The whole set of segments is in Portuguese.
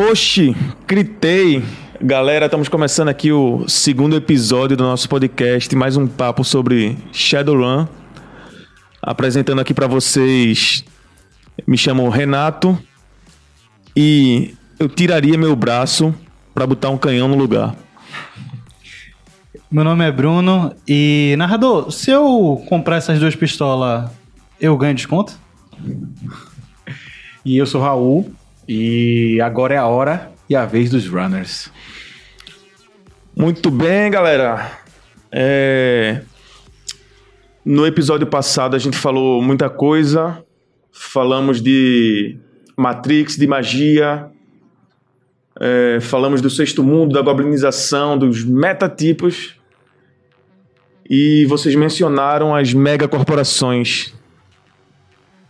Oxi, gritei. Galera, estamos começando aqui o segundo episódio do nosso podcast, mais um papo sobre Shadowrun. Apresentando aqui para vocês, me chamo Renato e eu tiraria meu braço para botar um canhão no lugar. Meu nome é Bruno e, narrador, se eu comprar essas duas pistolas, eu ganho desconto? E eu sou Raul e agora é a hora e a vez dos runners. Muito bem, galera. É... No episódio passado a gente falou muita coisa. Falamos de Matrix, de magia. É... Falamos do sexto mundo, da goblinização, dos metatipos. E vocês mencionaram as megacorporações.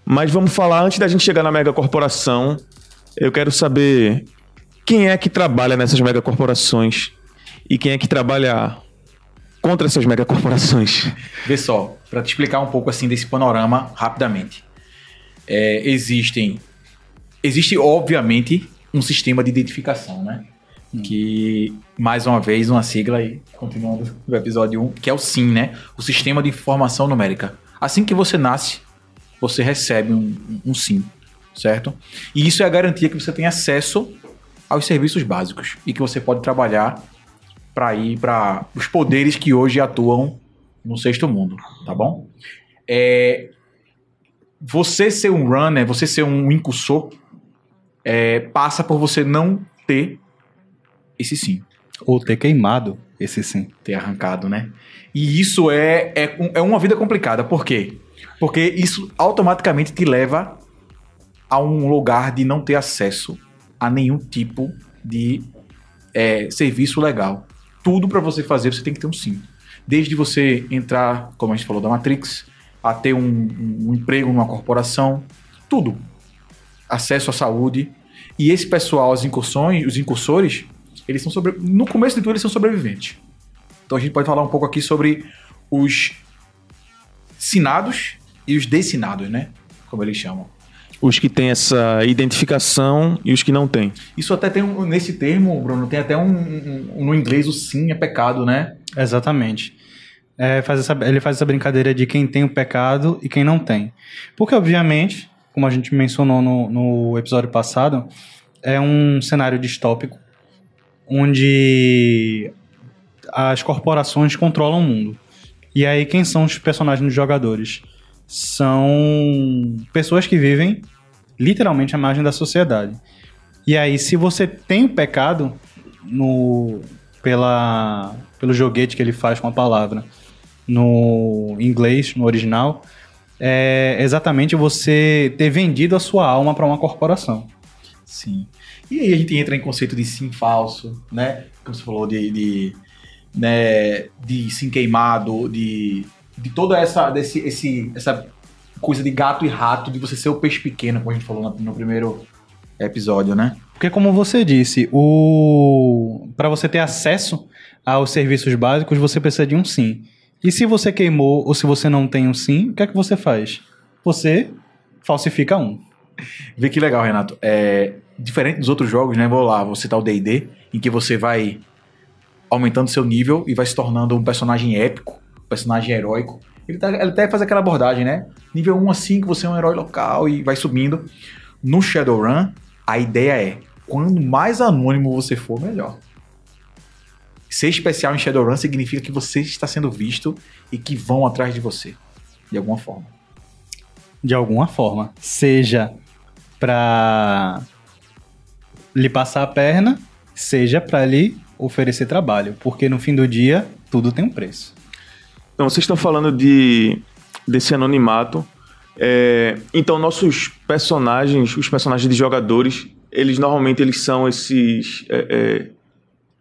Mas vamos falar, antes da gente chegar na megacorporação, eu quero saber quem é que trabalha nessas megacorporações e quem é que trabalha contra essas megacorporações. Vê só, para te explicar um pouco assim desse panorama rapidamente. É, existem. Existe, obviamente, um sistema de identificação, né? Hum. Que, mais uma vez, uma sigla aí, continuando no episódio 1, que é o SIM, né? O Sistema de Informação Numérica. Assim que você nasce, você recebe um, um SIM, certo? E isso é a garantia que você tem acesso aos serviços básicos e que você pode trabalhar para ir para os poderes que hoje atuam no sexto mundo, tá bom? É, você ser um runner, você ser um incursor, é, passa por você não ter esse sim. Ou ter queimado esse sim. Ter arrancado, né? E isso é, é, é uma vida complicada. Por quê? Porque isso automaticamente te leva a um lugar de não ter acesso a nenhum tipo de é, serviço legal. Tudo para você fazer, você tem que ter um sim. Desde você entrar, como a gente falou da Matrix, a ter um, um emprego numa corporação, tudo. Acesso à saúde. E esse pessoal, as incursões, os incursores, eles são sobre. No começo de tudo, eles são sobreviventes. Então a gente pode falar um pouco aqui sobre os sinados e os dessinados, né? Como eles chamam. Os que têm essa identificação e os que não têm. Isso até tem um, nesse termo, Bruno, tem até um, um, no inglês o sim é pecado, né? Exatamente. É, faz essa, ele faz essa brincadeira de quem tem o pecado e quem não tem. Porque, obviamente, como a gente mencionou no, no episódio passado, é um cenário distópico onde as corporações controlam o mundo. E aí, quem são os personagens dos jogadores? São pessoas que vivem literalmente à margem da sociedade. E aí, se você tem o pecado no pela pelo joguete que ele faz com a palavra no inglês, no original, é exatamente você ter vendido a sua alma para uma corporação. Sim. E aí a gente entra em conceito de sim falso, né? Como você falou de, de né, de sim queimado, de, de toda essa, desse, esse, essa coisa de gato e rato, de você ser o peixe pequeno, como a gente falou no, no primeiro episódio, né? Porque como você disse, o para você ter acesso aos serviços básicos, você precisa de um sim. E se você queimou ou se você não tem um sim, o que é que você faz? Você falsifica um. Vê que legal, Renato. É, diferente dos outros jogos, né? Vou lá, vou citar o D&D, em que você vai aumentando seu nível e vai se tornando um personagem épico, personagem heróico. Ele, tá, ele até faz aquela abordagem, né? Nível 1 a 5, você é um herói local e vai subindo. No Shadowrun, a ideia é: quanto mais anônimo você for, melhor. Ser especial em Shadowrun significa que você está sendo visto e que vão atrás de você, de alguma forma. De alguma forma. Seja para lhe passar a perna, seja para lhe oferecer trabalho, porque no fim do dia tudo tem um preço. Então, vocês estão falando de desse anonimato. É, então, nossos personagens, os personagens de jogadores, eles normalmente eles são esses. É, é,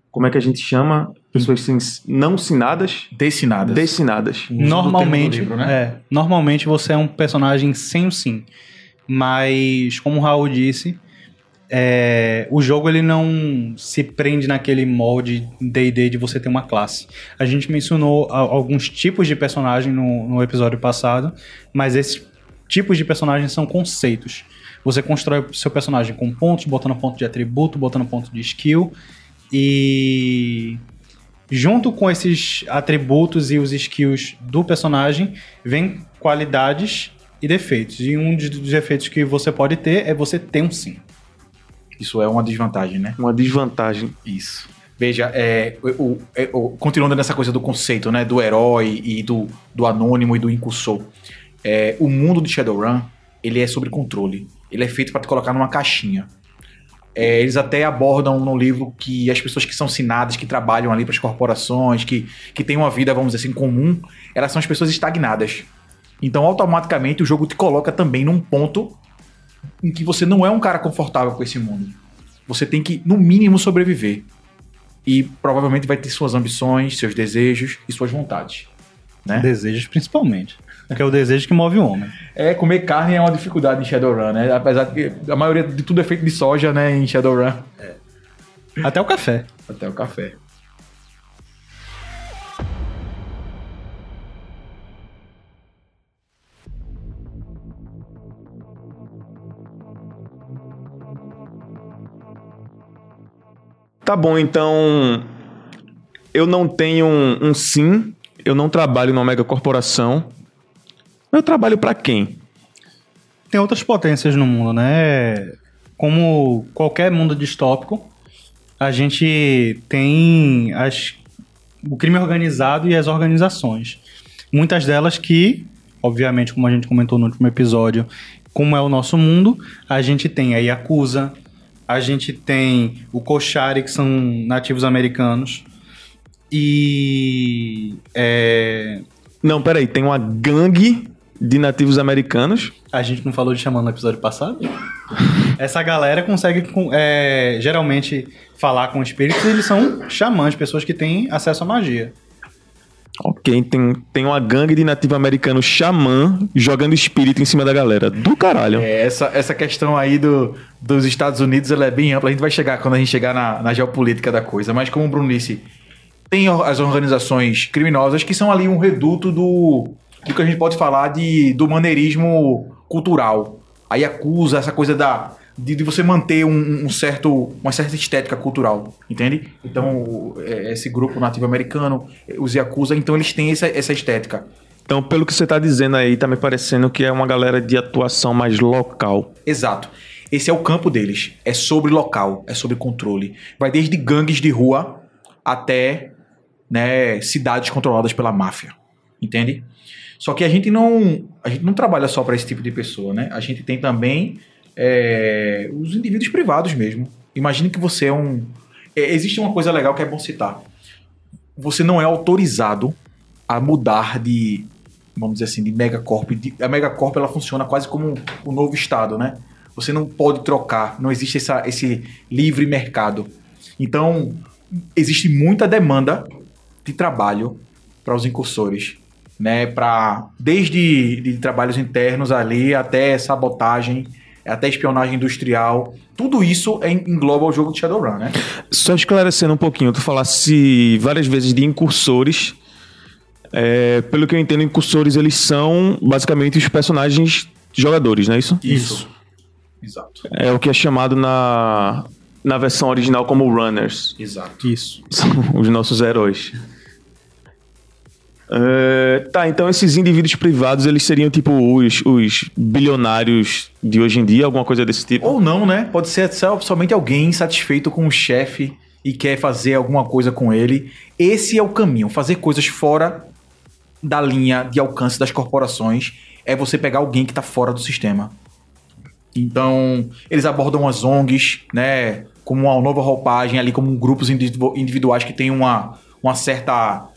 como é que a gente chama? Pessoas não sinadas? Dessinadas. Dessinadas. Normalmente, livro, né? é, normalmente você é um personagem sem o sim. Mas, como o Raul disse, é, o jogo ele não se prende naquele molde D&D de você ter uma classe. A gente mencionou alguns tipos de personagem no, no episódio passado, mas esses tipos de personagens são conceitos. Você constrói seu personagem com pontos, botando ponto de atributo, botando ponto de skill. E junto com esses atributos e os skills do personagem, vem qualidades e defeitos. E um dos defeitos que você pode ter é você ter um sim. Isso é uma desvantagem, né? Uma desvantagem. Isso. Veja, é, o, é, o- continuando nessa coisa do conceito, né? Do herói e do, do anônimo e do incursor. É, o mundo de Shadowrun, ele é sobre controle. Ele é feito para te colocar numa caixinha. É, eles até abordam no livro que as pessoas que são sinadas, que trabalham ali para as corporações, que, que têm uma vida, vamos dizer assim, comum, elas são as pessoas estagnadas. Então, automaticamente, o jogo te coloca também num ponto em que você não é um cara confortável com esse mundo. Você tem que, no mínimo, sobreviver. E provavelmente vai ter suas ambições, seus desejos e suas vontades. Né? Desejos principalmente. Que é o desejo que move o homem. É, comer carne é uma dificuldade em Shadowrun, né? Apesar de que a maioria de tudo é feito de soja, né, em Shadowrun. Até o café. Até o café. Tá bom, então. Eu não tenho um, um sim, eu não trabalho numa mega corporação. Eu trabalho pra quem? Tem outras potências no mundo, né? Como qualquer mundo distópico, a gente tem as, o crime organizado e as organizações. Muitas delas que, obviamente, como a gente comentou no último episódio, como é o nosso mundo, a gente tem a Yakuza, a gente tem o Koshari, que são nativos americanos, e é, Não, peraí, tem uma gangue de nativos americanos. A gente não falou de xamã no episódio passado? Essa galera consegue, é, geralmente, falar com espíritos e eles são xamãs, pessoas que têm acesso à magia. Ok, tem, tem uma gangue de nativo americano xamã jogando espírito em cima da galera. Do caralho. É, essa, essa questão aí do, dos Estados Unidos ela é bem ampla. A gente vai chegar quando a gente chegar na, na geopolítica da coisa. Mas como o Bruno disse, tem as organizações criminosas que são ali um reduto do, do que a gente pode falar de, do maneirismo cultural. Aí acusa essa coisa da, de, de você manter um, um certo, uma certa estética cultural, entende? Então, o- é, esse grupo nativo americano, os Yakuza, então eles têm essa, essa estética. Então, pelo que você tá dizendo aí, tá me parecendo que é uma galera de atuação mais local. Exato. Esse é o campo deles. É sobre local, é sobre controle. Vai desde gangues de rua até né, cidades controladas pela máfia. Entende? Só que a gente não, a gente não trabalha só para esse tipo de pessoa, né? A gente tem também é, os indivíduos privados mesmo. Imagine que você é um. é, existe uma coisa legal que é bom citar. Você não é autorizado a mudar de, vamos dizer assim, de megacorp. De- A megacorp ela funciona quase como um novo estado, né? Você não pode trocar, não existe essa, esse livre mercado. Então, existe muita demanda de trabalho para os incursores, né? Para desde de trabalhos internos ali até sabotagem, até espionagem industrial, tudo isso é- engloba o jogo de Shadowrun, né? Só esclarecendo um pouquinho, tu falasse várias vezes de incursores. É, pelo que eu entendo, incursores eles são basicamente os personagens jogadores, não é isso? Isso. Exato. É o que é chamado na, na versão original como runners. Exato. Isso. São os nossos heróis. É, tá, então esses indivíduos privados, eles seriam tipo os, os bilionários de hoje em dia, alguma coisa desse tipo? Ou não, né? Pode ser somente alguém insatisfeito com o chefe e quer fazer alguma coisa com ele. Esse é o caminho. Fazer coisas fora da linha de alcance das corporações é você pegar alguém que está fora do sistema. Então, eles abordam as ONGs, né? Como uma nova roupagem ali, como grupos individu- individuais que têm uma, uma certa.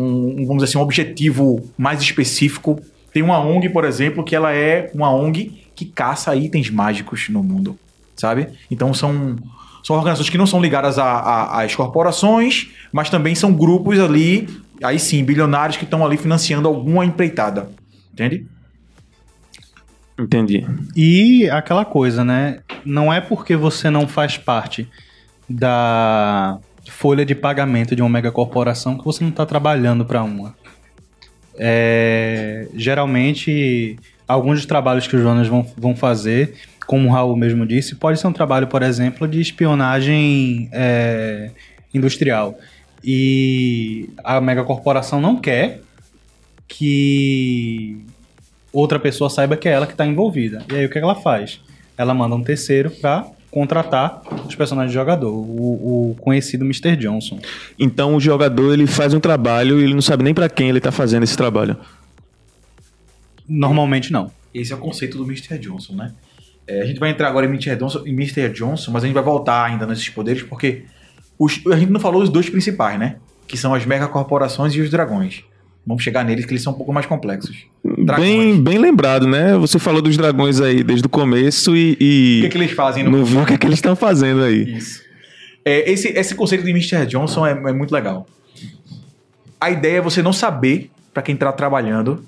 Um, um, vamos dizer assim, um objetivo mais específico. Tem uma ONG, por exemplo, que ela é uma ONG que caça itens mágicos no mundo, sabe? Então são, são organizações que não são ligadas a- a- às corporações, mas também são grupos ali, aí sim, bilionários que estão ali financiando alguma empreitada. Entende? Entendi. E aquela coisa, né? Não é porque você não faz parte da folha de pagamento de uma megacorporação que você não está trabalhando para uma. É, geralmente, alguns dos trabalhos que os Jonas vão, vão fazer, como o Raul mesmo disse, pode ser um trabalho, por exemplo, de espionagem é, industrial. E a megacorporação não quer que outra pessoa saiba que é ela que está envolvida. E aí o que ela faz? Ela manda um terceiro para contratar os personagens do jogador, o, o conhecido Mr. Johnson. Então o jogador ele faz um trabalho e ele não sabe nem para quem ele tá fazendo esse trabalho. Normalmente não. Esse é o conceito do Mr. Johnson, né? É, a gente vai entrar agora em Mr. Johnson, em Mr. Johnson, mas a gente vai voltar ainda nesses poderes, porque os- a gente não falou os dois principais, né? Que são as megacorporações e os dragões. Vamos chegar neles, que eles são um pouco mais complexos. Dragões. Bem, bem lembrado, né? Você falou dos dragões aí desde o começo e, e O que, que eles fazem no o que, é que eles estão fazendo aí. Isso. É, esse, esse conceito de Mr. Johnson é, é muito legal. A ideia é você não saber para quem tá trabalhando,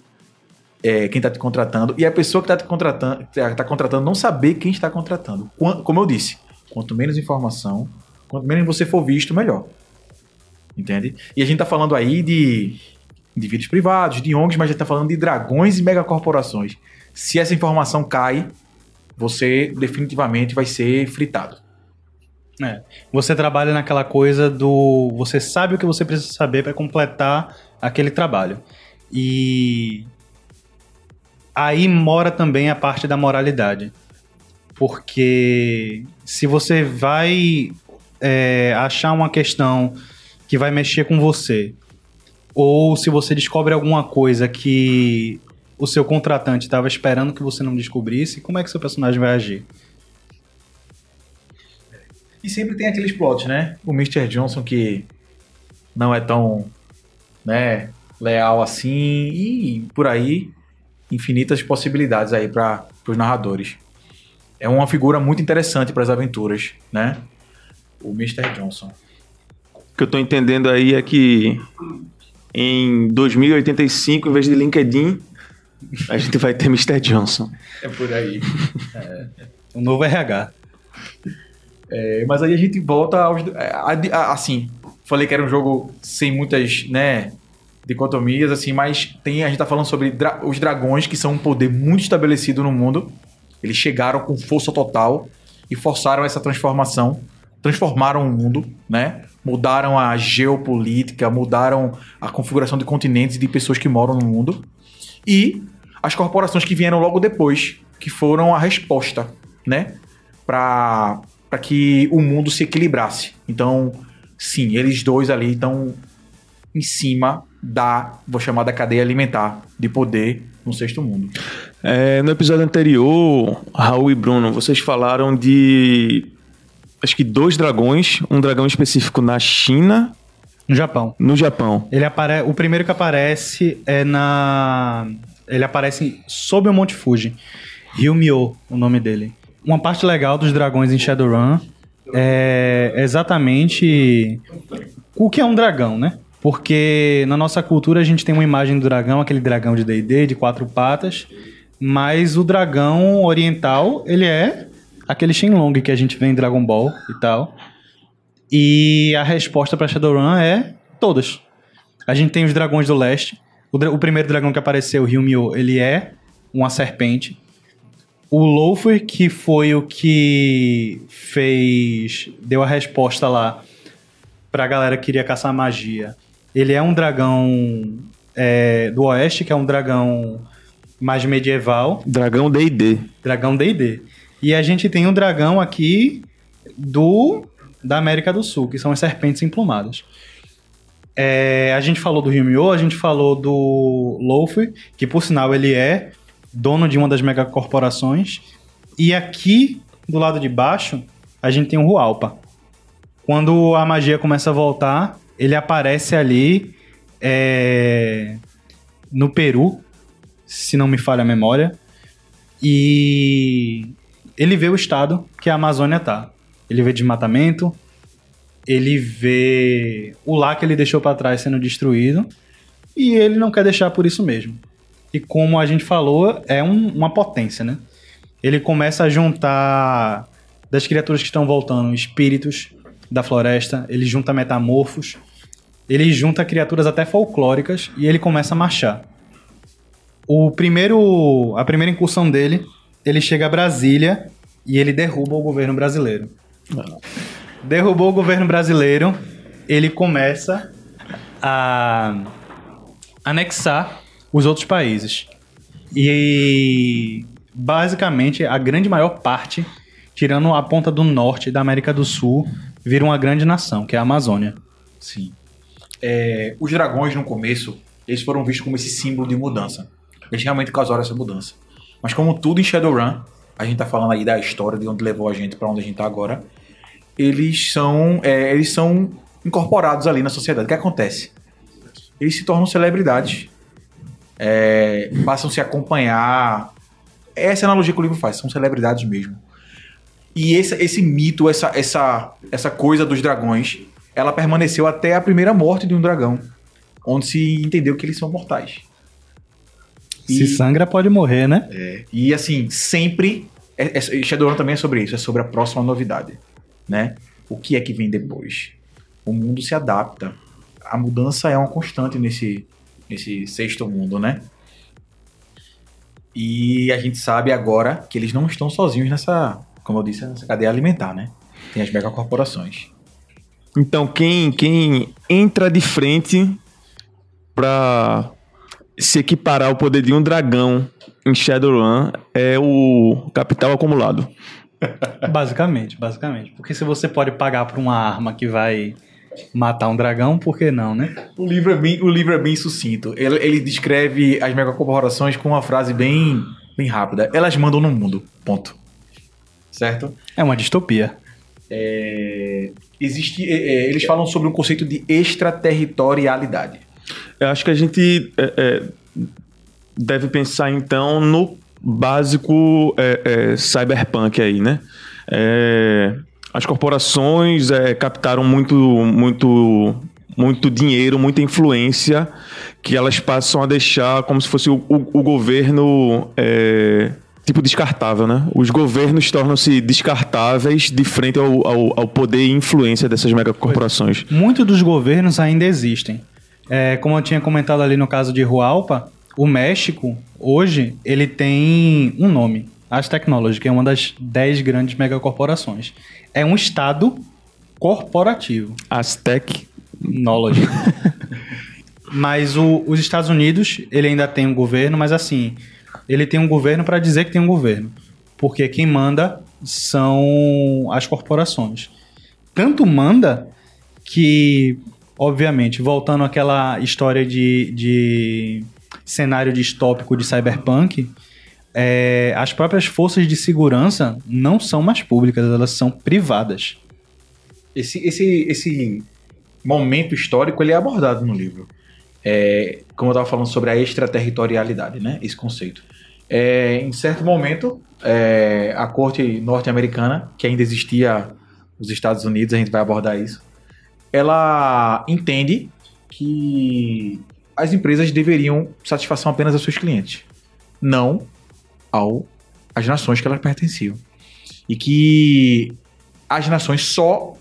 é, quem tá te contratando, e a pessoa que tá te contratando, tá contratando não saber quem está contratando. Como eu disse, quanto menos informação, quanto menos você for visto, melhor. Entende? E a gente tá falando aí de indivíduos privados, de ONGs, mas a gente tá falando de dragões e megacorporações. Se essa informação cai, você definitivamente vai ser fritado. É. Você trabalha naquela coisa do. Você sabe o que você precisa saber para completar aquele trabalho. E. Aí mora também a parte da moralidade. Porque se você vai é, achar uma questão que vai mexer com você, ou se você descobre alguma coisa que o seu contratante estava esperando que você não descobrisse, como é que seu personagem vai agir? E sempre tem aqueles plots, né? O Mr. Johnson que não é tão, né, leal assim e por aí infinitas possibilidades aí para os narradores. É uma figura muito interessante para as aventuras, né? O Mr. Johnson. O que eu tô entendendo aí é que em 2085, em vez de LinkedIn, a gente vai ter Mr. Johnson. É por aí. O novo RH. É, mas aí a gente volta aos. a- a- assim, falei que era um jogo sem muitas, né, dicotomias, assim, mas tem, a gente tá falando sobre dra- os dragões, que são um poder muito estabelecido no mundo. Eles chegaram com força total e forçaram essa transformação, transformaram o mundo, né? Mudaram a geopolítica, mudaram a configuração de continentes e de pessoas que moram no mundo. E as corporações que vieram logo depois, que foram a resposta, né? Para que o mundo se equilibrasse. Então, sim, eles dois ali estão em cima da, vou chamar da cadeia alimentar de poder no sexto mundo. É, no episódio anterior, Raul e Bruno, vocês falaram de. Acho que dois dragões, um dragão específico na China, No Japão. no Japão. Ele apare... O primeiro que aparece é na. Ele aparece sob o Monte Fuji. Ryumyo, o nome dele. Uma parte legal dos dragões em Shadowrun é exatamente o que é um dragão, né? Porque na nossa cultura a gente tem uma imagem do dragão, aquele dragão de D&D, de quatro patas, mas o dragão oriental, ele é aquele Shenlong que a gente vê em Dragon Ball e tal. E a resposta para Shadowrun é todas. A gente tem os dragões do leste. O, dra- o primeiro dragão que apareceu, o Ryumyo, ele é uma serpente. O Lofer, que foi o que fez. deu a resposta lá pra galera que queria caçar magia. Ele é um dragão é, do oeste, que é um dragão mais medieval. Dragão D&D. Dragão D&D. E a gente tem um dragão aqui do da América do Sul, que são as serpentes emplumadas. É, a gente falou do Ryumyo, a gente falou do Luffy, que por sinal ele é dono de uma das megacorporações. E aqui, do lado de baixo, a gente tem o Hualpa. Quando a magia começa a voltar, ele aparece ali é, no Peru, se não me falha a memória. E ele vê o estado que a Amazônia tá. Ele vê desmatamento, ele vê o lar que ele deixou para trás sendo destruído e ele não quer deixar por isso mesmo. E como a gente falou, é um- uma potência, né? Ele começa a juntar das criaturas que estão voltando espíritos da floresta, ele junta metamorfos, ele junta criaturas até folclóricas e ele começa a marchar. O primeiro, a primeira incursão dele, ele chega a Brasília e ele derruba o governo brasileiro. Derrubou o governo brasileiro, ele começa a anexar os outros países. E basicamente a grande maior parte, tirando a ponta do norte da América do Sul, vira uma grande nação, que é a Amazônia. Sim. É, os dragões, no começo, eles foram vistos como esse símbolo de mudança. Eles realmente causaram essa mudança. Mas como tudo em Shadowrun, a gente tá falando aí da história, de onde levou a gente para onde a gente tá agora, eles são, é, eles são incorporados ali na sociedade. O que acontece? Eles se tornam celebridades. É, passam a se acompanhar. Essa é a analogia que o livro faz, são celebridades mesmo. E esse, esse mito, essa, essa, essa coisa dos dragões, ela permaneceu até a primeira morte de um dragão, onde se entendeu que eles são mortais. Se sangra, pode morrer, né? É, e assim, sempre. É, é, Shadowrun também é sobre isso, é sobre a próxima novidade. Né? O que é que vem depois? O mundo se adapta. A mudança é uma constante nesse, nesse sexto mundo, né? E a gente sabe agora que eles não estão sozinhos nessa, como eu disse, nessa cadeia alimentar, né? Tem as megacorporações. Então, quem, quem entra de frente pra se equiparar ao poder de um dragão em Shadowrun é o capital acumulado. Basicamente, basicamente. Porque se você pode pagar por uma arma que vai matar um dragão, por que não, né? O livro é bem, o livro é bem sucinto. Ele, ele descreve as megacorporações com uma frase bem, bem rápida. Elas mandam no mundo. Ponto. Certo? É uma distopia. É, existe, é, é, eles falam sobre um conceito de extraterritorialidade. Eu acho que a gente é, é, deve pensar então no básico é, é, cyberpunk aí, né? É, as corporações é, captaram muito, muito, muito dinheiro, muita influência que elas passam a deixar como se fosse o, o, o governo tipo descartável, né? Os governos tornam-se descartáveis de frente ao, ao, ao, poder e influência dessas megacorporações. Muitos dos governos ainda existem. É, como eu tinha comentado ali no caso de Rualpa, o México, hoje, ele tem um nome. As Technology, que é uma das 10 grandes megacorporações. É um estado corporativo. Aztec Knowledge. mas o, os Estados Unidos, ele ainda tem um governo, mas assim, ele tem um governo para dizer que tem um governo. Porque quem manda são as corporações. Tanto manda que obviamente, voltando àquela história de, de cenário distópico de cyberpunk, é, as próprias forças de segurança não são mais públicas, elas são privadas. Esse, esse, esse momento histórico ele é abordado no livro. É, como eu estava falando sobre a extraterritorialidade, né? Esse conceito. É, em certo momento, é, a corte norte-americana, que ainda existia nos Estados Unidos, a gente vai abordar isso, ela entende que as empresas deveriam satisfação apenas aos seus clientes, não ao às nações que elas pertenciam. E que as nações só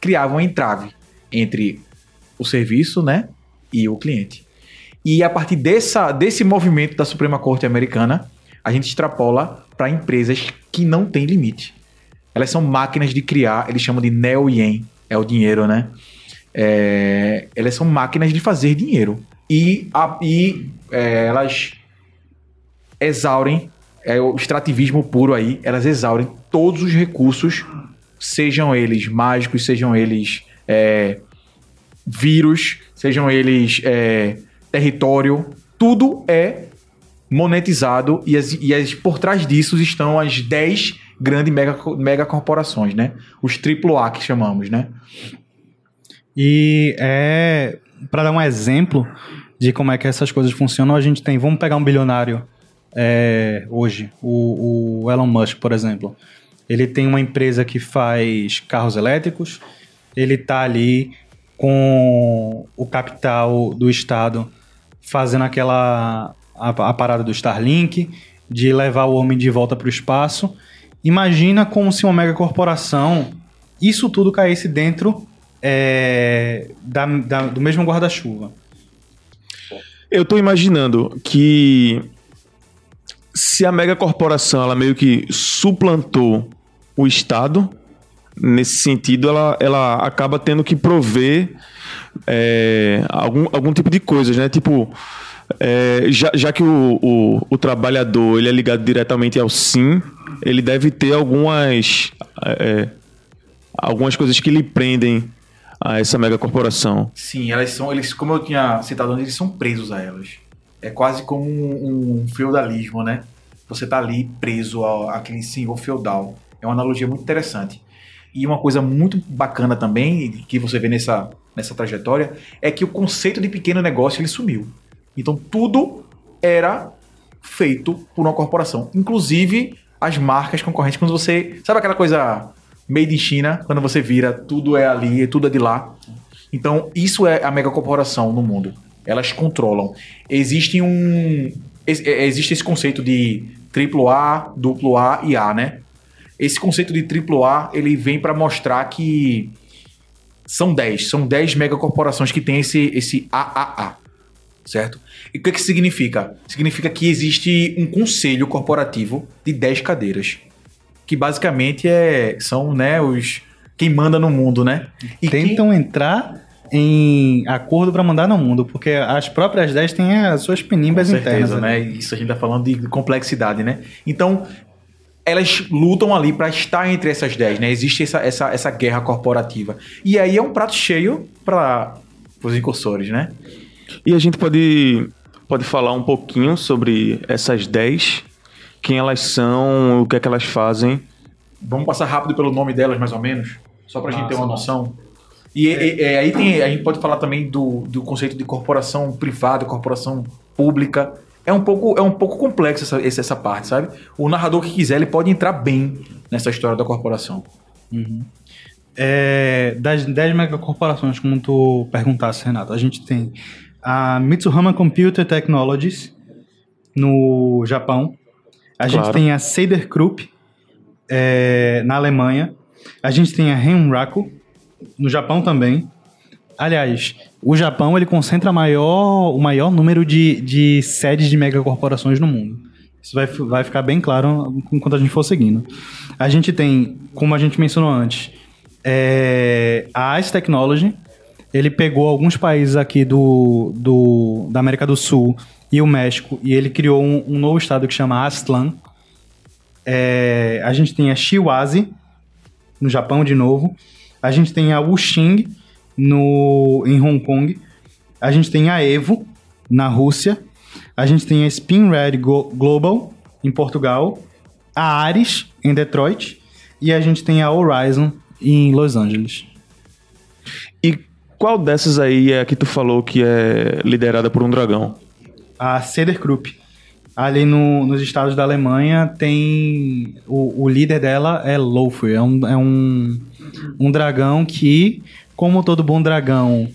criavam entrave entre o serviço, né, e o cliente. E a partir dessa, desse movimento da Suprema Corte Americana, a gente extrapola para empresas que não têm limite. Elas são máquinas de criar, eles chamam de neo-yen, é o dinheiro, né? É, elas são máquinas de fazer dinheiro. E, a, e é, elas exaurem, é o extrativismo puro aí, elas exaurem todos os recursos, sejam eles mágicos, sejam eles é, vírus, sejam eles é, território, tudo é monetizado e, as, e as, por trás disso estão as 10 grandes mega, mega corporações, né? Os AAA que chamamos, né? E é para dar um exemplo de como é que essas coisas funcionam, a gente tem, vamos pegar um bilionário é, hoje, o, o Elon Musk, por exemplo. Ele tem uma empresa que faz carros elétricos, ele está ali com o capital do Estado fazendo aquela a, a parada do Starlink, de levar o homem de volta para o espaço. Imagina como se uma megacorporação, isso tudo caísse dentro é, da, da, do mesmo guarda-chuva. Eu estou imaginando que se a megacorporação ela meio que suplantou o Estado, nesse sentido, ela, ela acaba tendo que prover é, algum, algum tipo de coisas, né? Tipo, é, já, já que o, o, o, trabalhador ele é ligado diretamente ao SIM, ele deve ter algumas, é, algumas coisas que lhe prendem a essa megacorporação. Sim, elas são, eles, como eu tinha citado antes, eles são presos a elas. É quase como um, um feudalismo, né? Você tá ali preso àquele senhor feudal. É uma analogia muito interessante. E uma coisa muito bacana também, que você vê nessa, nessa trajetória, é que o conceito de pequeno negócio ele sumiu. Então tudo era feito por uma corporação. Inclusive as marcas concorrentes. Quando você. Sabe aquela coisa made in China? Quando você vira, tudo é ali, tudo é de lá. Então, isso é a mega corporação no mundo. Elas controlam. Existe um. É, existe esse conceito de AAA, duplo A e A, né? Esse conceito de AAA, ele vem para mostrar que são 10, são 10 megacorporações que tem esse, esse AAA, certo? E o que, que significa? Significa que existe um conselho corporativo de 10 cadeiras, que basicamente é, são né, os quem manda no mundo, né? E Tentam quem... entrar em acordo para mandar no mundo, porque as próprias 10 têm as suas penimbas Com certeza, internas. né? Isso a gente tá falando de complexidade, né? Então, elas lutam ali para estar entre essas 10, né? Existe essa, essa, essa guerra corporativa. E aí é um prato cheio para os incursores, né? E a gente pode, pode falar um pouquinho sobre essas 10, quem elas são, o que é que elas fazem. Vamos passar rápido pelo nome delas, mais ou menos, só para a gente ter uma noção. E, é. e, aí tem, a gente pode falar também do, do conceito de corporação privada, corporação pública é um pouco, é um pouco complexo essa, essa parte, sabe? O narrador que quiser, ele pode entrar bem nessa história da corporação. Uhum. É, das 10 megacorporações, como tu perguntasse, Renato, a gente tem a Mitsuhama Computer Technologies no Japão. A claro. gente tem a Seider Krupp é, na Alemanha. A gente tem a Renraku no Japão também. Aliás, o Japão ele concentra maior, o maior número de, de sedes de megacorporações no mundo. Isso vai, vai ficar bem claro enquanto a gente for seguindo. A gente tem, como a gente mencionou antes, é, a Ice Technology. Ele pegou alguns países aqui do, do, da América do Sul e o México e ele criou um, um novo estado que chama Aztlan. É, a gente tem a Shiwazi, no Japão de novo. A gente tem a Wuxing, no, em Hong Kong. A gente tem a Evo, na Rússia. A gente tem a Spin Red Global, em Portugal. A Ares, em Detroit. E a gente tem a Horizon, em Los Angeles. E qual dessas aí é a que tu falou que é liderada por um dragão? A Ceder Krupp. Ali no, nos estados da Alemanha tem. O, o líder dela é Lofur. É um, é um, um dragão que como todo bom dragão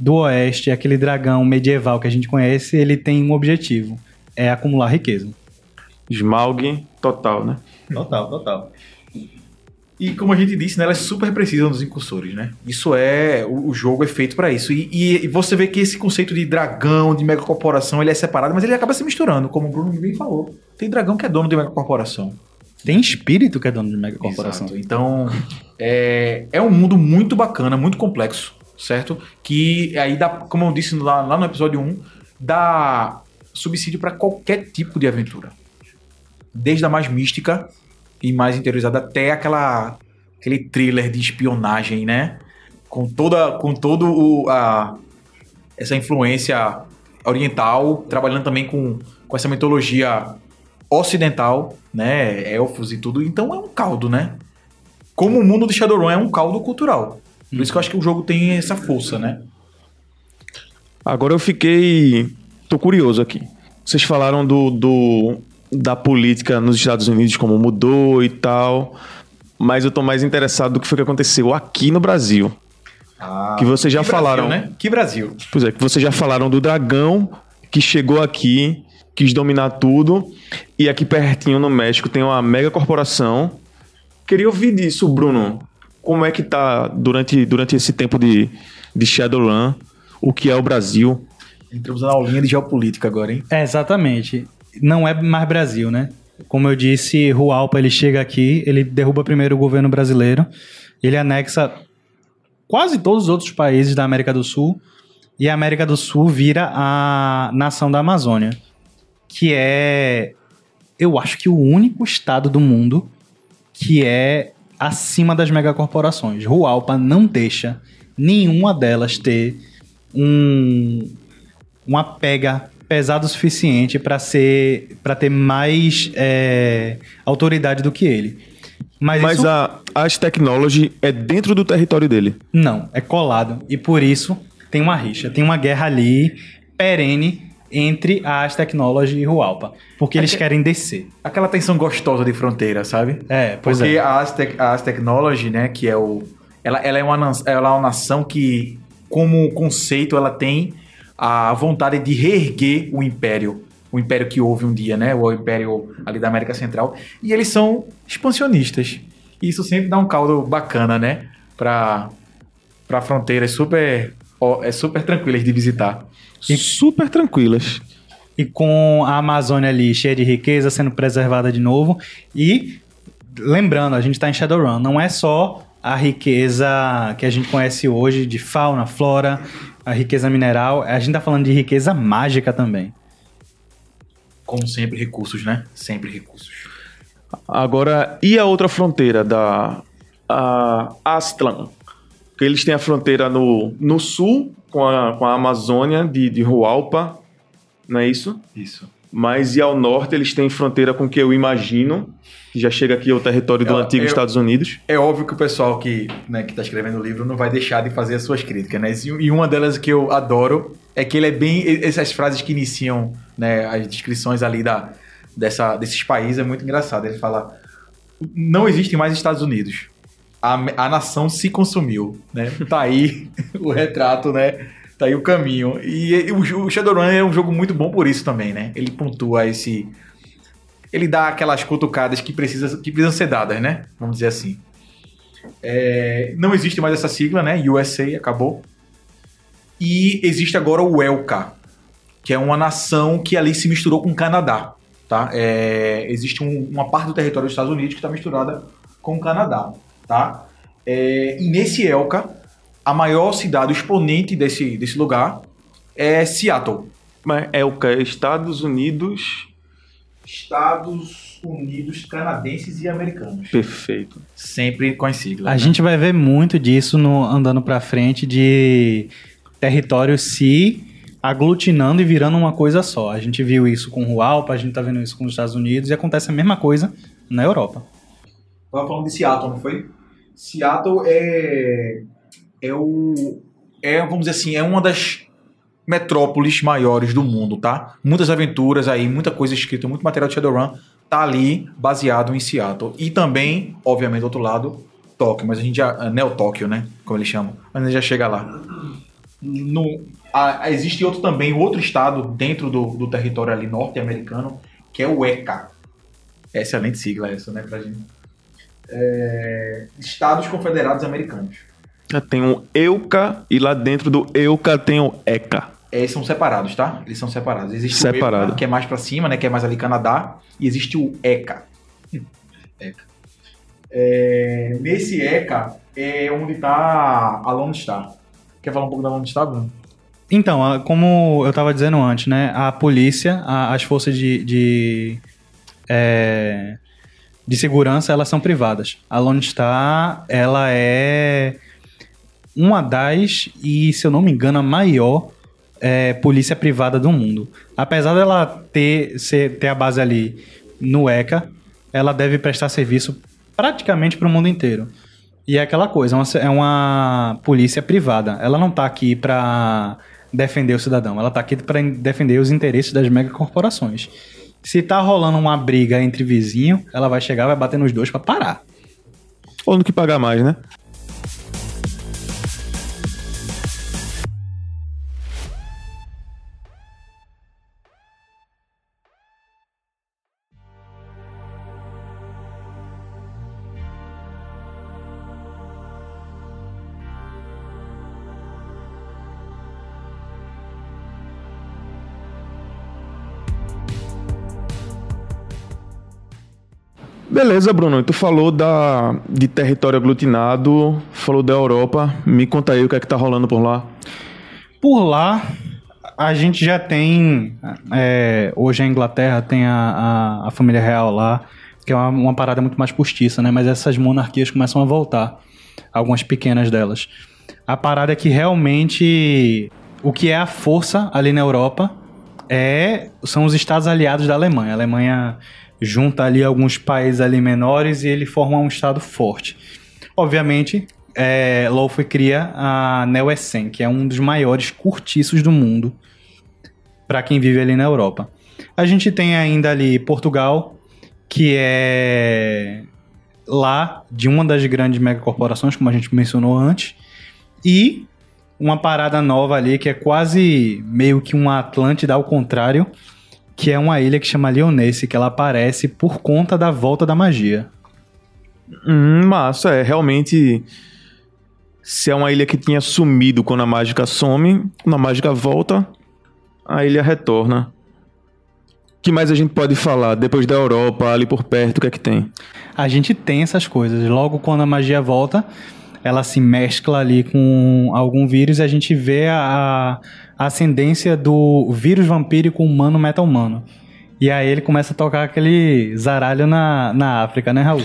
do oeste, aquele dragão medieval que a gente conhece, ele tem um objetivo: é acumular riqueza. Smaug total, né? Total, total. E como a gente disse, né, elas super precisam dos incursores, né? Isso é. O, o jogo é feito para isso. E, e, e, você vê que esse conceito de dragão, de megacorporação, ele é separado, mas ele acaba se misturando, como o Bruno bem falou. Tem dragão que é dono de megacorporação. Tem espírito que é dono de megacorporação. Exato. Então, é, é um mundo muito bacana, muito complexo, certo? Que aí dá, como eu disse lá, lá no episódio 1, dá subsídio para qualquer tipo de aventura. Desde a mais mística e mais interiorizada até aquela aquele thriller de espionagem, né? Com toda com todo o, a, essa influência oriental, trabalhando também com, com essa mitologia ocidental, né? Elfos e tudo. Então é um caldo, né? Como o mundo de Shadowrun é um caldo cultural. Por isso que eu acho que o jogo tem essa força, né? Agora eu fiquei. tô curioso aqui. Vocês falaram do, do da política nos Estados Unidos, como mudou e tal. Mas eu tô mais interessado do que foi que aconteceu aqui no Brasil. Ah, que vocês já que falaram. Brasil, né? Que Brasil. Pois é, que vocês já falaram do dragão que chegou aqui quis dominar tudo. E aqui pertinho no México tem uma mega corporação. Queria ouvir disso, Bruno. Como é que tá durante, durante esse tempo de, de Shadowrun? O que é o Brasil? Entramos na aulinha de geopolítica agora, hein? É, exatamente. Não é mais Brasil, né? Como eu disse, Rualpa ele chega aqui, ele derruba primeiro o governo brasileiro, ele anexa quase todos os outros países da América do Sul e a América do Sul vira a nação da Amazônia, que é, eu acho que o único estado do mundo que é acima das megacorporações. Rualpa não deixa nenhuma delas ter um, uma pega pesada o suficiente para ser para ter mais é, autoridade do que ele. Mas, Mas isso- a As Technology é dentro do território dele. Não, é colado. E por isso tem uma rixa, tem uma guerra ali perene entre a As Technology e Rualpa. Porque eles querem descer. Aquela tensão gostosa de fronteira, sabe? É, pois Porque é. a Aztec, a Aztec Technology, né, que é o... Ela, ela, é uma, ela é uma nação que, como conceito, ela tem a vontade de reerguer o império. O império que houve um dia, né? O império ali da América Central. E eles são expansionistas. E isso sempre dá um caldo bacana, né? Pra, pra fronteiras super, é super tranquilas de visitar. E super tranquilas. E com a Amazônia ali cheia de riqueza sendo preservada de novo. E lembrando, a gente está em Shadowrun, não é só a riqueza que a gente conhece hoje de fauna, flora, a riqueza mineral, a gente está falando de riqueza mágica também. Como sempre, recursos, né? Sempre recursos. Agora, e a outra fronteira da a Aztlan? Que eles têm a fronteira no, no sul com a, com a Amazônia de, de Hualpa, não é isso? Isso. Mas e ao norte eles têm fronteira com o que eu imagino, que já chega aqui ao território do Eu- antigo eu- Estados Unidos. É óbvio que o pessoal que, né, que tá escrevendo o livro não vai deixar de fazer as suas críticas, né? E uma delas que eu adoro é que ele é bem. Essas frases que iniciam né, as descrições ali da, dessa, desses países é muito engraçado. Ele fala: não existe mais Estados Unidos. A, a nação se consumiu, né? Tá aí o retrato, né? Tá aí o caminho. E o, Shadowrun é um jogo muito bom por isso também, né? Ele pontua esse. Ele dá aquelas cutucadas que, precisa, que precisam ser dadas, né? Vamos dizer assim. É, não existe mais essa sigla, né? USA acabou. E existe agora o ELCA, que é uma nação que ali se misturou com o Canadá. Tá? É, existe um- uma parte do território dos Estados Unidos que está misturada com o Canadá. Tá? É, e nesse ELCA, a maior cidade, o exponente desse, desse lugar é Seattle. Mas é o que? Estados Unidos. Estados Unidos canadenses e americanos. Perfeito. Sempre com as siglas. A né? gente vai ver muito disso no andando para frente de território se aglutinando e virando uma coisa só. A gente viu isso com Rualpa, a gente tá vendo isso com os Estados Unidos e acontece a mesma coisa na Europa. Tava falando de Seattle, não foi? Seattle é. É o. É, vamos dizer assim, é uma das metrópoles maiores do mundo, tá? Muitas aventuras aí, muita coisa escrita, muito material de Shadowrun tá ali baseado em Seattle. E também, obviamente, do outro lado, Tóquio, mas a gente já. Neo Tóquio, né? Como eles chamam. Mas a gente já chega lá. No, a- existe outro também, outro estado dentro do, do território ali norte-americano, que é o ECA. Excelente sigla essa, né, pra gente. É, Estados Confederados Americanos. Tem um EUCA e lá dentro do EUCA tem o ECA. É, Eles são separados, tá? Eles são separados. Existe Separado. o ECA, que é mais pra cima, né? Que é mais ali Canadá. E existe o ECA. ECA. É, nesse ECA é onde tá a Lone Star. Quer falar um pouco da Lone Star, Bruno? Então, a- como eu estava dizendo antes, né, a polícia, a- as forças de, de, é, de segurança, elas são privadas. A Lone Star, ela é uma das, e se eu não me engano, a maior é, polícia privada do mundo. Apesar dela ter, ser, ter a base ali no ECA, ela deve prestar serviço praticamente para o mundo inteiro. E é aquela coisa, é uma, é uma polícia privada. Ela não tá aqui para defender o cidadão, ela tá aqui para defender os interesses das megacorporações. Se tá rolando uma briga entre vizinho, ela vai chegar, vai bater nos dois para parar. Ou no que pagar mais, né? Beleza, Bruno. Tu falou da, de território aglutinado, falou da Europa. Me conta aí o que é que tá rolando por lá. Por lá, a gente já tem. é, hoje a Inglaterra tem a, a, a família real lá, que é uma, uma parada muito mais postiça, né? Mas essas monarquias começam a voltar. Algumas pequenas delas. A parada é que realmente o que é a força ali na Europa é são os estados aliados da Alemanha. A Alemanha junta ali alguns países ali menores e ele forma um estado forte. Obviamente, é, cria a Neo-Essen, que é um dos maiores cortiços do mundo para quem vive ali na Europa. A gente tem ainda ali Portugal, que é lá de uma das grandes megacorporações, como a gente mencionou antes, e uma parada nova ali que é quase meio que uma Atlântida ao contrário, que é uma ilha que chama Lyonesse, que ela aparece por conta da volta da magia. Hum, massa, é realmente. Se é uma ilha que tinha sumido quando a mágica some, quando a mágica volta, a ilha retorna. O que mais a gente pode falar? Depois da Europa, ali por perto, o que é que tem? A gente tem essas coisas. Logo quando a magia volta, ela se mescla ali com algum vírus e a gente vê a, ascendência do vírus vampírico humano metal humano. E aí ele começa a tocar aquele zaralho na, na África, né, Raul?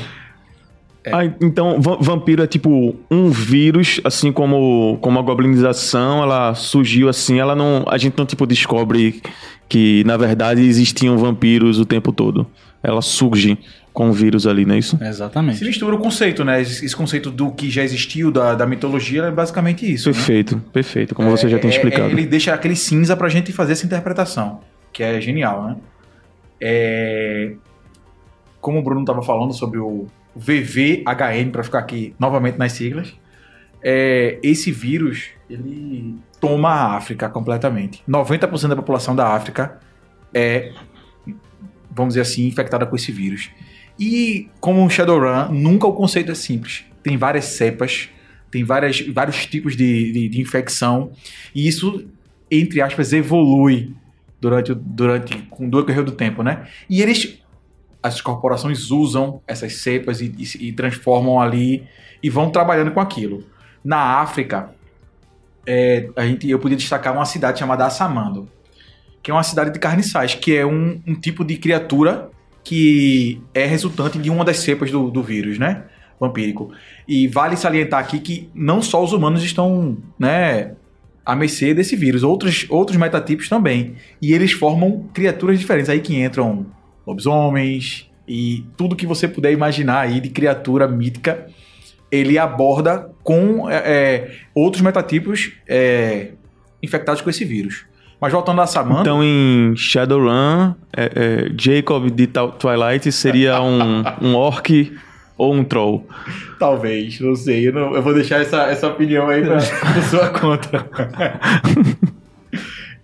Ah, então, va- vampiro é tipo um vírus, assim como, como a goblinização, ela surgiu assim, ela não. A gente não tipo descobre que, na verdade, existiam vampiros o tempo todo. Ela surge com o vírus ali, não é isso? Se Exatamente. mistura o conceito, né? Esse conceito do que já existiu, da, da mitologia, é basicamente isso. né? Perfeito, perfeito, como você já tem É- é- explicado. ele deixa aquele cinza pra gente fazer essa interpretação, que é genial, né? É, Como o Bruno estava falando sobre o VVHN, para ficar aqui novamente nas siglas, é, esse vírus, ele toma a África completamente. 90% da população da África é, vamos dizer assim, infectada com esse vírus. E como um Shadowrun, nunca o conceito é simples. Tem várias cepas, tem várias, vários tipos de, de, de infecção, e isso, entre aspas, evolui durante, durante com o decorrer do tempo, né? E eles, as corporações usam essas cepas e, e- e transformam ali e vão trabalhando com aquilo. Na África, é, a gente, eu podia destacar uma cidade chamada Assamando, que é uma cidade de carniçais, que é um, um tipo de criatura que é resultante de uma das cepas do, do vírus, né? Vampírico. E vale salientar aqui que não só os humanos estão, né, à mercê desse vírus, outros, outros metatipos também. E eles formam criaturas diferentes. Aí que entram lobisomens e tudo que você puder imaginar aí de criatura mítica, ele aborda com é, é, outros metatipos é, infectados com esse vírus. Mas voltando a Samantha, Então, em Shadowrun, é, é, Jacob de Twi- Twilight seria um, um orc ou um troll. talvez, não sei. Eu, não- eu vou deixar essa, essa opinião aí pra, por sua conta.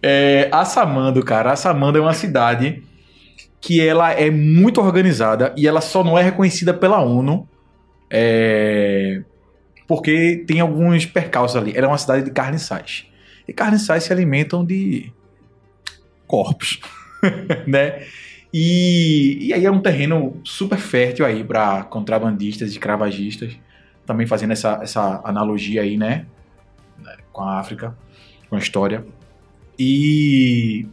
é, Assamando, cara. Assamando é uma cidade que ela é muito organizada e ela só não é reconhecida pela ONU é, porque tem alguns percalços ali. Ela é uma cidade de carniçais. E carniçais se alimentam de corpos, né? E, e aí é um terreno super fértil aí para contrabandistas e cravagistas, também fazendo essa, essa analogia aí, né, Com a África, com a história. E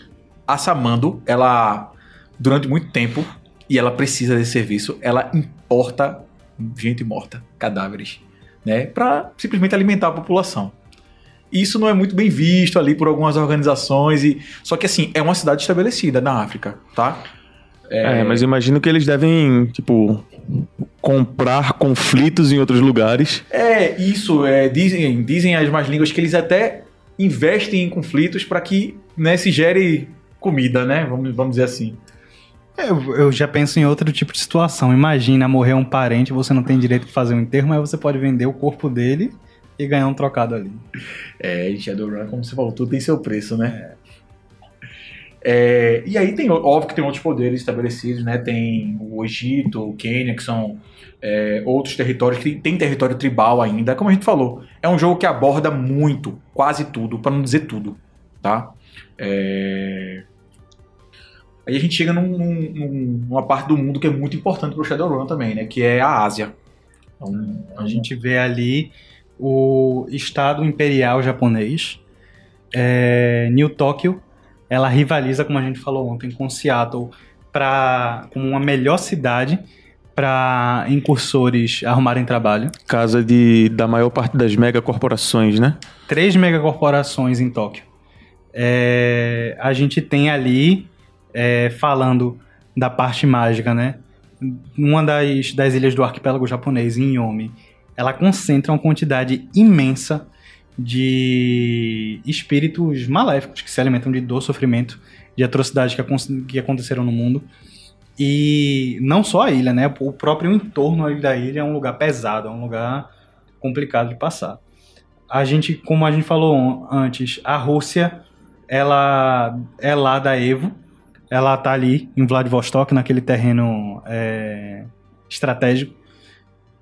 a Samando, ela, durante muito tempo, e ela precisa desse serviço, ela importa gente morta, cadáveres, né? Para simplesmente alimentar a população. Isso não é muito bem visto ali por algumas organizações, e só que assim, é uma cidade estabelecida na África, tá? É, mas eu imagino que eles devem, tipo, comprar conflitos em outros lugares. É, isso, é, dizem, dizem as más línguas que eles até investem em conflitos para que né, se gere comida, né? Vamos, vamos dizer assim. Eu, eu já penso em outro tipo de situação. Imagina morrer um parente, você não tem direito de fazer um enterro, mas você pode vender o corpo dele e ganhar um trocado ali. É, em Shadowrun, como você falou, tudo tem seu preço, né? É, e aí tem, óbvio que tem outros poderes estabelecidos, né? Tem o Egito, o Quênia, que são é, outros territórios, que tem, território tribal ainda. Como a gente falou, é um jogo que aborda muito, quase tudo, para não dizer tudo, tá? É, Aí a gente chega num, num, numa parte do mundo que é muito importante pro Shadowrun também, né? Que é a Ásia. Então, a gente vê ali o Estado Imperial Japonês. É, New Tóquio, ela rivaliza, como a gente falou ontem, com Seattle pra, como uma melhor cidade para incursores arrumarem trabalho. Casa de, da maior parte das megacorporações, né? Três megacorporações em Tóquio. É, a gente tem ali, é, falando da parte mágica, né? Uma das, das ilhas do arquipélago japonês, em Yomi, ela concentra uma quantidade imensa de espíritos maléficos que se alimentam de dor, sofrimento, de atrocidades que, que aconteceram no mundo. E não só a ilha, né? O próprio entorno da ilha é um lugar pesado, é um lugar complicado de passar. A gente, como a gente falou antes, a Rússia, ela é lá da Evo, ela tá ali em Vladivostok, naquele terreno é, estratégico.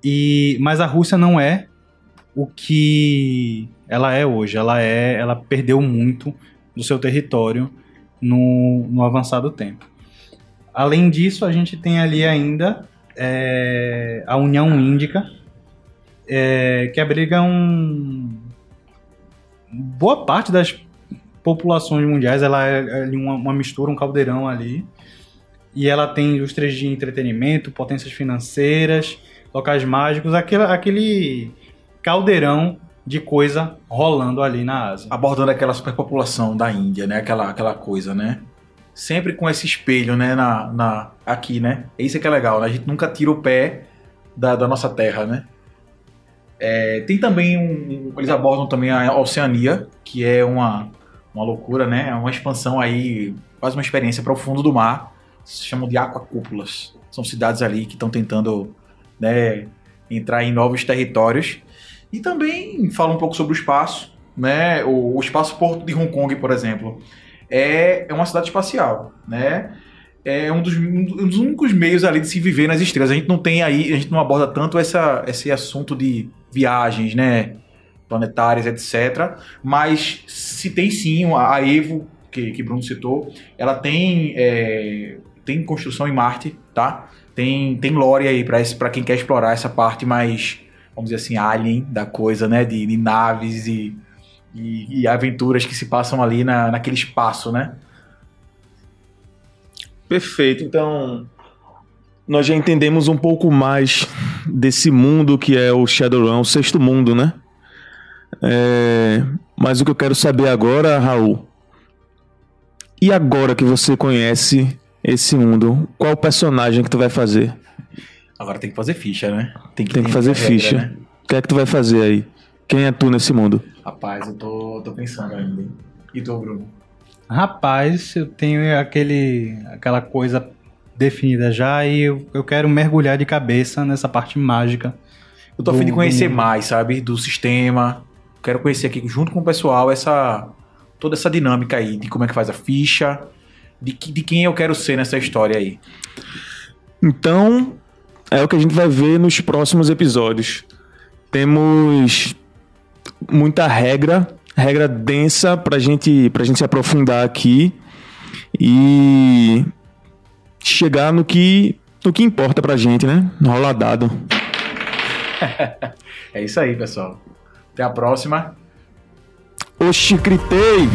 E, mas a Rússia não é o que ela é hoje. Ela é, ela perdeu muito do seu território no, no avançado tempo. Além disso, a gente tem ali ainda é, a União Índica, é, que abriga um boa parte das populações mundiais. Ela é, é uma, uma mistura, um caldeirão ali. E ela tem indústrias de entretenimento, potências financeiras, locais mágicos, aquele, aquele caldeirão de coisa rolando ali na Ásia. Abordando aquela superpopulação da Índia, né? Aquela, aquela coisa, né? Sempre com esse espelho, né? Na, na, aqui, né? Isso é que é legal, né? A gente nunca tira o pé da, da nossa terra, né? É, tem também um, Eles abordam também a Oceania, que é uma, uma loucura, né? É uma expansão aí, quase uma experiência para o fundo do mar. Se chamam de aquacúpulas. São cidades ali que estão tentando né, entrar em novos territórios. E também fala um pouco sobre o espaço, né? O, o espaço Porto de Hong Kong, por exemplo, é, é uma cidade espacial, né? É um dos, um dos únicos meios ali de se viver nas estrelas. A gente não tem aí, a gente não aborda tanto essa, esse assunto de viagens, né? Planetárias, etc. Mas se tem sim a Evo, que, que Bruno citou, ela tem, é, tem construção em Marte, tá? Tem, tem lore aí para quem quer explorar essa parte mais vamos dizer assim, alien da coisa, né? De, de naves e, e, e, aventuras que se passam ali na, naquele espaço, né? Perfeito. Então, nós já entendemos um pouco mais desse mundo que é o Shadowrun, o sexto mundo, né? É... Mas o que eu quero saber agora, Raul, e agora que você conhece esse mundo, qual personagem que tu vai fazer? Agora tem que fazer ficha, né? Tem que, tem que fazer ficha. Regra, né? O que é que tu vai fazer aí? Quem é tu nesse mundo? Rapaz, eu tô, tô pensando ainda. E tu, Bruno? Rapaz, eu tenho aquele, aquela coisa definida já e eu, eu quero mergulhar de cabeça nessa parte mágica. Eu tô a fim de conhecer do... mais, sabe? Do sistema. Quero conhecer aqui junto com o pessoal essa toda essa dinâmica aí de como é que faz a ficha, de, que, de quem eu quero ser nessa história aí. Então, é o que a gente vai ver nos próximos episódios. Temos muita regra, regra densa pra gente, pra gente se aprofundar aqui e chegar no que, no que importa pra gente, né? Rola dado. é isso aí, pessoal. Até a próxima. Oxi, gritei!